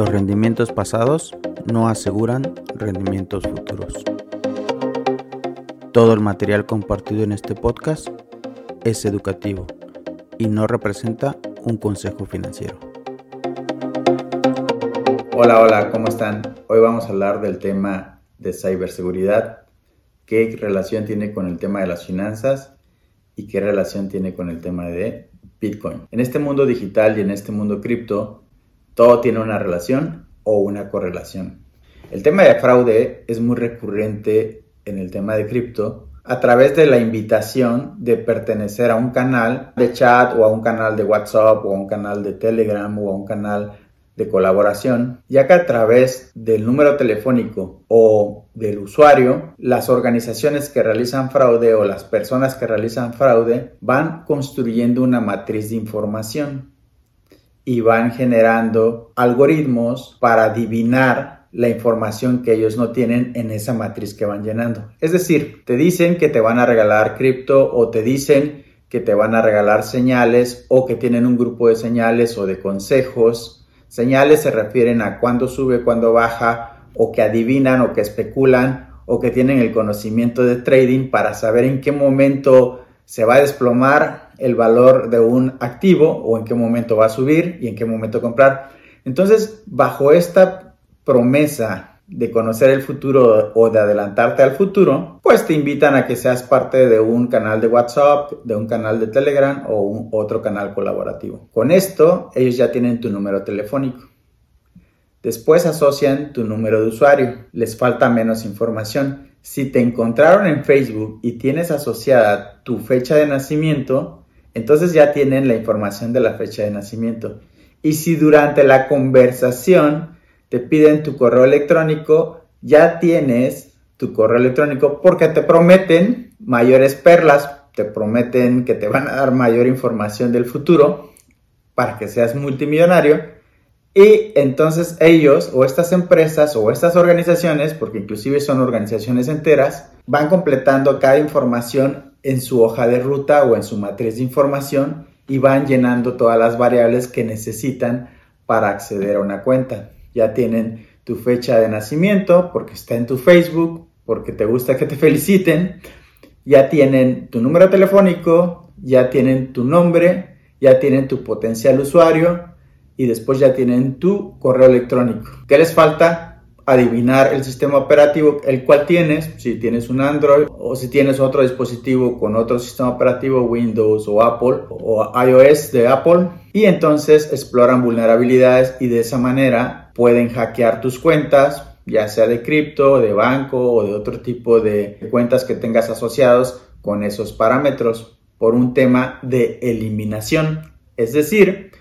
Los rendimientos pasados no aseguran rendimientos futuros. Todo el material compartido en este podcast es educativo y no representa un consejo financiero. Hola, hola, ¿cómo están? Hoy vamos a hablar del tema de ciberseguridad, qué relación tiene con el tema de las finanzas y qué relación tiene con el tema de Bitcoin. En este mundo digital y en este mundo cripto, todo tiene una relación o una correlación. El tema de fraude es muy recurrente en el tema de cripto a través de la invitación de pertenecer a un canal de chat o a un canal de WhatsApp o a un canal de Telegram o a un canal de colaboración, ya que a través del número telefónico o del usuario, las organizaciones que realizan fraude o las personas que realizan fraude van construyendo una matriz de información y van generando algoritmos para adivinar la información que ellos no tienen en esa matriz que van llenando. Es decir, te dicen que te van a regalar cripto o te dicen que te van a regalar señales o que tienen un grupo de señales o de consejos. Señales se refieren a cuándo sube, cuándo baja o que adivinan o que especulan o que tienen el conocimiento de trading para saber en qué momento se va a desplomar el valor de un activo o en qué momento va a subir y en qué momento comprar. Entonces, bajo esta promesa de conocer el futuro o de adelantarte al futuro, pues te invitan a que seas parte de un canal de WhatsApp, de un canal de Telegram o un otro canal colaborativo. Con esto, ellos ya tienen tu número telefónico. Después asocian tu número de usuario. Les falta menos información. Si te encontraron en Facebook y tienes asociada tu fecha de nacimiento, entonces ya tienen la información de la fecha de nacimiento. Y si durante la conversación te piden tu correo electrónico, ya tienes tu correo electrónico porque te prometen mayores perlas, te prometen que te van a dar mayor información del futuro para que seas multimillonario. Y entonces ellos o estas empresas o estas organizaciones, porque inclusive son organizaciones enteras, van completando cada información en su hoja de ruta o en su matriz de información y van llenando todas las variables que necesitan para acceder a una cuenta. Ya tienen tu fecha de nacimiento porque está en tu Facebook, porque te gusta que te feliciten, ya tienen tu número telefónico, ya tienen tu nombre, ya tienen tu potencial usuario y después ya tienen tu correo electrónico. ¿Qué les falta? Adivinar el sistema operativo el cual tienes, si tienes un Android o si tienes otro dispositivo con otro sistema operativo Windows o Apple o iOS de Apple y entonces exploran vulnerabilidades y de esa manera pueden hackear tus cuentas ya sea de cripto, de banco o de otro tipo de cuentas que tengas asociados con esos parámetros por un tema de eliminación. Es decir,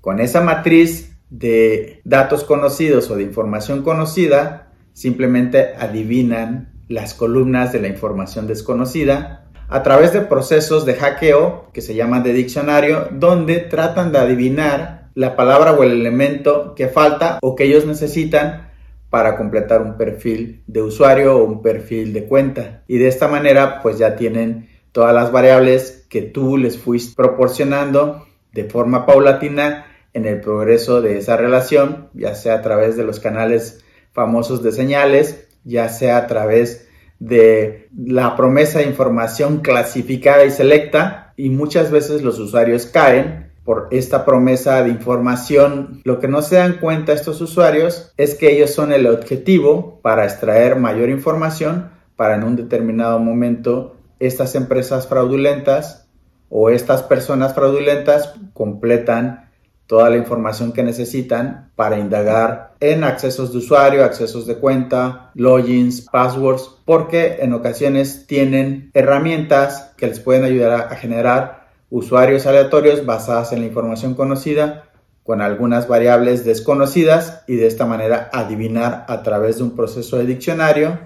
con esa matriz de datos conocidos o de información conocida, simplemente adivinan las columnas de la información desconocida a través de procesos de hackeo que se llaman de diccionario, donde tratan de adivinar la palabra o el elemento que falta o que ellos necesitan para completar un perfil de usuario o un perfil de cuenta. Y de esta manera pues ya tienen todas las variables que tú les fuiste proporcionando de forma paulatina en el progreso de esa relación, ya sea a través de los canales famosos de señales, ya sea a través de la promesa de información clasificada y selecta, y muchas veces los usuarios caen por esta promesa de información. Lo que no se dan cuenta estos usuarios es que ellos son el objetivo para extraer mayor información para en un determinado momento estas empresas fraudulentas o estas personas fraudulentas completan toda la información que necesitan para indagar en accesos de usuario, accesos de cuenta, logins, passwords, porque en ocasiones tienen herramientas que les pueden ayudar a, generar usuarios aleatorios basadas en la información conocida con algunas variables desconocidas y de esta manera adivinar a través de un proceso de diccionario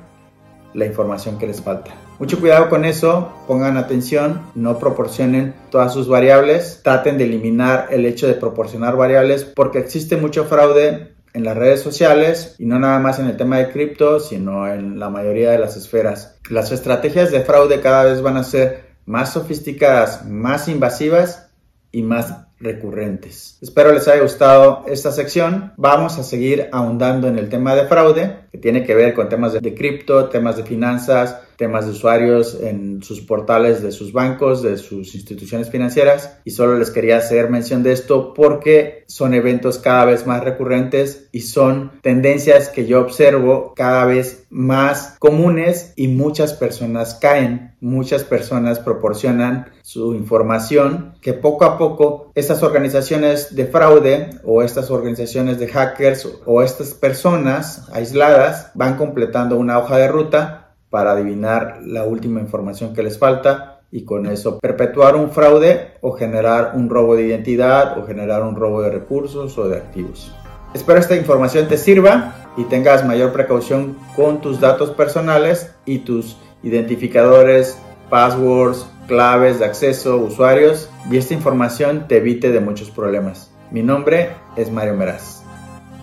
la información que les falta. Mucho cuidado con eso, pongan atención, no proporcionen todas sus variables, traten de eliminar el hecho de proporcionar variables porque existe mucho fraude en las redes sociales y no nada más en el tema de cripto, sino en la mayoría de las esferas. Las estrategias de fraude cada vez van a ser más sofisticadas, más invasivas y más recurrentes. Espero les haya gustado esta sección. Vamos a seguir ahondando en el tema de fraude, que tiene que ver con temas de, cripto, temas de finanzas, temas de usuarios en sus portales de sus bancos, de sus instituciones financieras. Y solo les quería hacer mención de esto porque son eventos cada vez más recurrentes y son tendencias que yo observo cada vez más comunes y muchas personas caen, muchas personas proporcionan su información que poco a poco estas organizaciones de fraude o estas organizaciones de hackers o estas personas aisladas van completando una hoja de ruta para adivinar la última información que les falta y con eso perpetuar un fraude o generar un robo de identidad o generar un robo de recursos o de activos. Espero esta información te sirva y tengas mayor precaución con tus datos personales y tus identificadores, passwords, claves de acceso, usuarios y esta información te evite de muchos problemas. Mi nombre es Mario Meraz.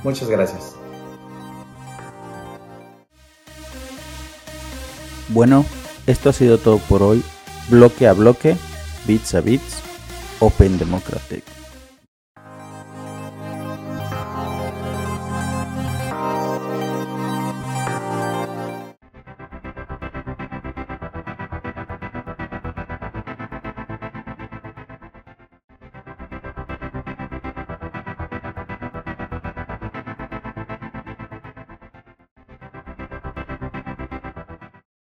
Muchas gracias. Bueno, esto ha sido todo por hoy. Bloque a bloque, bits a bits, Open Democratic.